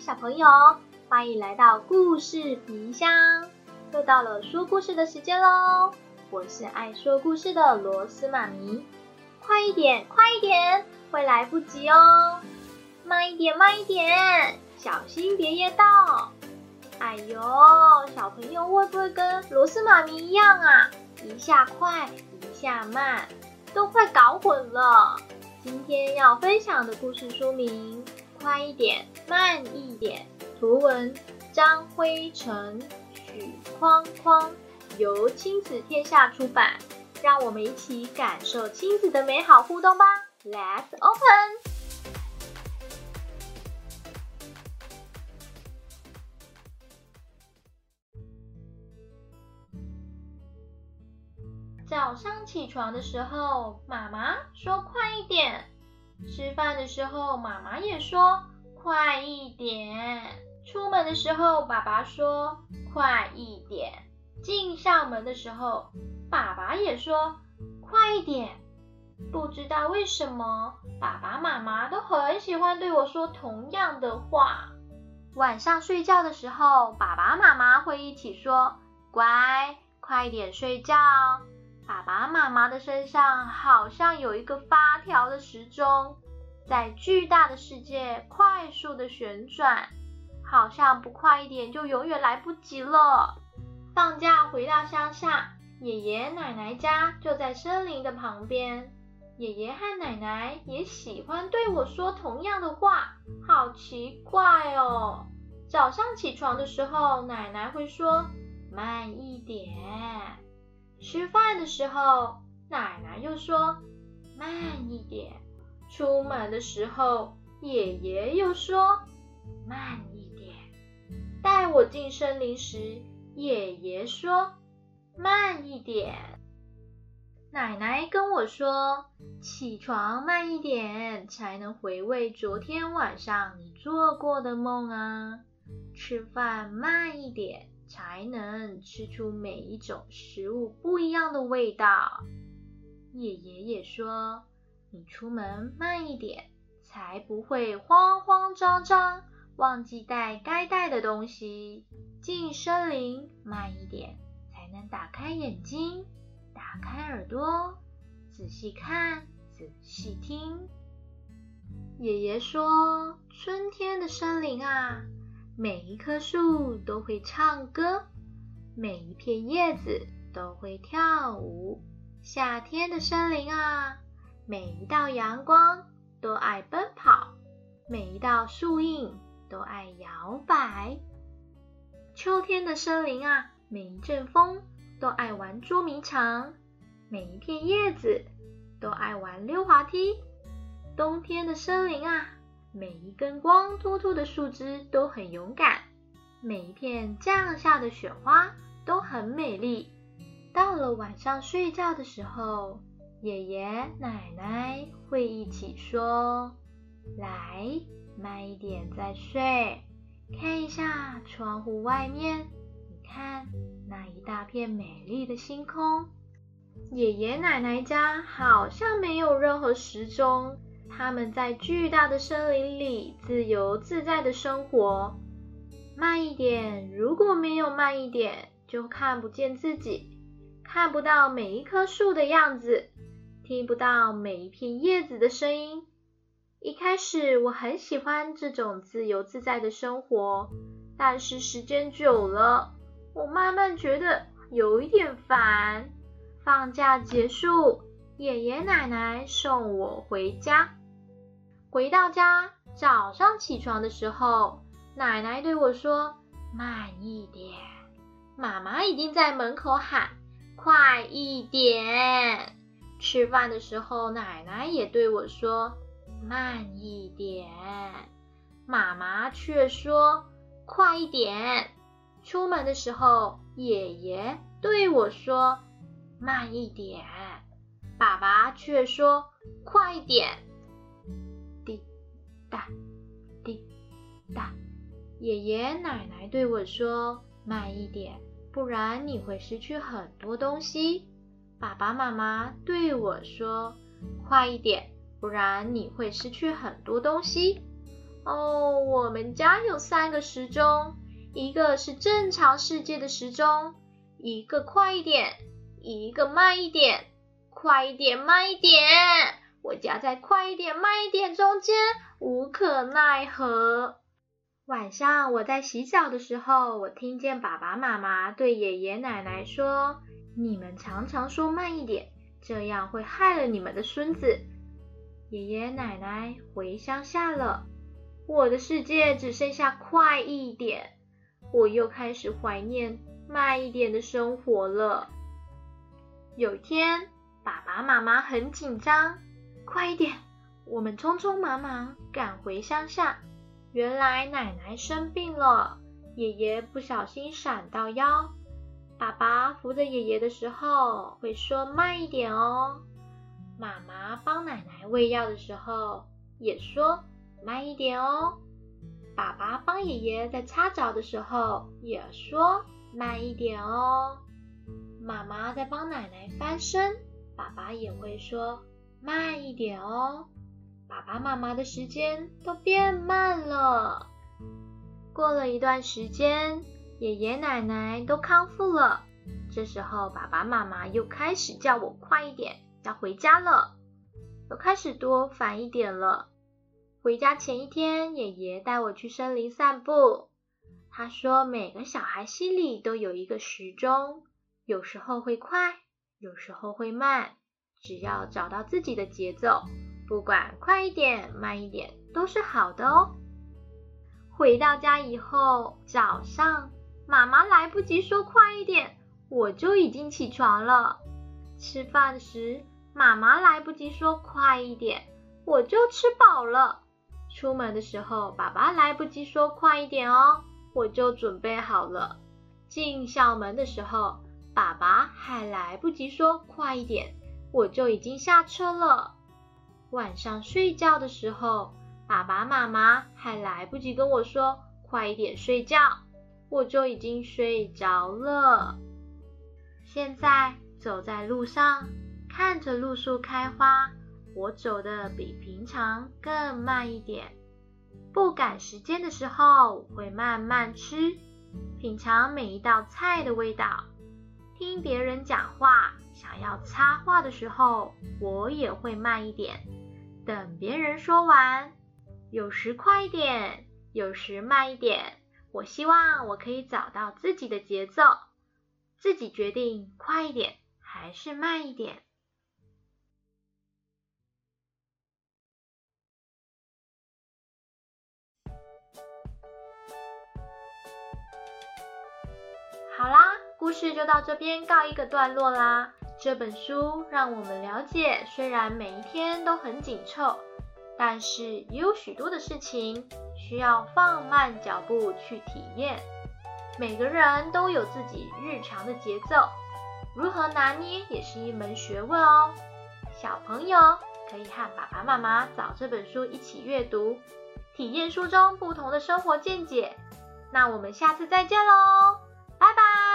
小朋友，欢迎来到故事皮箱，又到了说故事的时间喽！我是爱说故事的螺丝妈咪，快一点，快一点，会来不及哦！慢一点，慢一点，小心别噎到！哎呦，小朋友会不会跟螺丝妈咪一样啊？一下快，一下慢，都快搞混了。今天要分享的故事书名。快一点，慢一点。图文张辉成、许框框，由亲子天下出版。让我们一起感受亲子的美好互动吧！Let's open。早上起床的时候，妈妈说快一点。吃饭的时候，妈妈也说快一点；出门的时候，爸爸说快一点；进校门的时候，爸爸也说快一点。不知道为什么，爸爸妈妈都很喜欢对我说同样的话。晚上睡觉的时候，爸爸妈妈会一起说乖，快点睡觉。爸爸妈妈的身上好像有一个发条的时钟，在巨大的世界快速的旋转，好像不快一点就永远来不及了。放假回到乡下，爷爷奶奶家就在森林的旁边，爷爷和奶奶也喜欢对我说同样的话，好奇怪哦。早上起床的时候，奶奶会说慢一点。吃饭的时候，奶奶又说慢一点；出门的时候，爷爷又说慢一点；带我进森林时，爷爷说慢一点；奶奶跟我说起床慢一点，才能回味昨天晚上你做过的梦啊；吃饭慢一点。才能吃出每一种食物不一样的味道。爷爷说，你出门慢一点，才不会慌慌张张忘记带该带的东西。进森林慢一点，才能打开眼睛，打开耳朵，仔细看，仔细听。爷爷说，春天的森林啊。每一棵树都会唱歌，每一片叶子都会跳舞。夏天的森林啊，每一道阳光都爱奔跑，每一道树荫都爱摇摆。秋天的森林啊，每一阵风都爱玩捉迷藏，每一片叶子都爱玩溜滑梯。冬天的森林啊。每一根光秃秃的树枝都很勇敢，每一片降下的雪花都很美丽。到了晚上睡觉的时候，爷爷奶奶会一起说：“来，慢一点再睡，看一下窗户外面，你看那一大片美丽的星空。”爷爷奶奶家好像没有任何时钟。他们在巨大的森林里自由自在的生活。慢一点，如果没有慢一点，就看不见自己，看不到每一棵树的样子，听不到每一片叶子的声音。一开始我很喜欢这种自由自在的生活，但是时间久了，我慢慢觉得有一点烦。放假结束，爷爷奶奶送我回家。回到家，早上起床的时候，奶奶对我说：“慢一点。”妈妈已经在门口喊：“快一点。”吃饭的时候，奶奶也对我说：“慢一点。”妈妈却说：“快一点。”出门的时候，爷爷对我说：“慢一点。”爸爸却说：“快一点。”哒滴答，爷爷奶奶对我说：“慢一点，不然你会失去很多东西。”爸爸妈妈对我说：“快一点，不然你会失去很多东西。”哦，我们家有三个时钟，一个是正常世界的时钟，一个快一点，一个慢一点，快一点，慢一点。我夹在快一点、慢一点中间，无可奈何。晚上我在洗澡的时候，我听见爸爸妈妈对爷爷奶奶说：“你们常常说慢一点，这样会害了你们的孙子。”爷爷奶奶回乡下了。我的世界只剩下快一点，我又开始怀念慢一点的生活了。有一天，爸爸妈妈很紧张，快一点！我们匆匆忙忙赶回乡下。原来奶奶生病了，爷爷不小心闪到腰。爸爸扶着爷爷的时候会说慢一点哦。妈妈帮奶奶喂药的时候也说。慢一点哦，爸爸帮爷爷在擦澡的时候也说慢一点哦。妈妈在帮奶奶翻身，爸爸也会说慢一点哦。爸爸妈妈的时间都变慢了。过了一段时间，爷爷奶奶都康复了，这时候爸爸妈妈又开始叫我快一点，要回家了，又开始多烦一点了。回家前一天，爷爷带我去森林散步。他说，每个小孩心里都有一个时钟，有时候会快，有时候会慢，只要找到自己的节奏，不管快一点、慢一点，都是好的哦。回到家以后，早上妈妈来不及说快一点，我就已经起床了。吃饭时，妈妈来不及说快一点，我就吃饱了。出门的时候，爸爸来不及说快一点哦，我就准备好了。进校门的时候，爸爸还来不及说快一点，我就已经下车了。晚上睡觉的时候，爸爸妈妈还来不及跟我说快一点睡觉，我就已经睡着了。现在走在路上，看着路树开花。我走的比平常更慢一点，不赶时间的时候会慢慢吃，品尝每一道菜的味道。听别人讲话，想要插话的时候，我也会慢一点，等别人说完。有时快一点，有时慢一点。我希望我可以找到自己的节奏，自己决定快一点还是慢一点。故事就到这边告一个段落啦。这本书让我们了解，虽然每一天都很紧凑，但是也有许多的事情需要放慢脚步去体验。每个人都有自己日常的节奏，如何拿捏也是一门学问哦。小朋友可以和爸爸妈妈找这本书一起阅读，体验书中不同的生活见解。那我们下次再见喽！拜拜。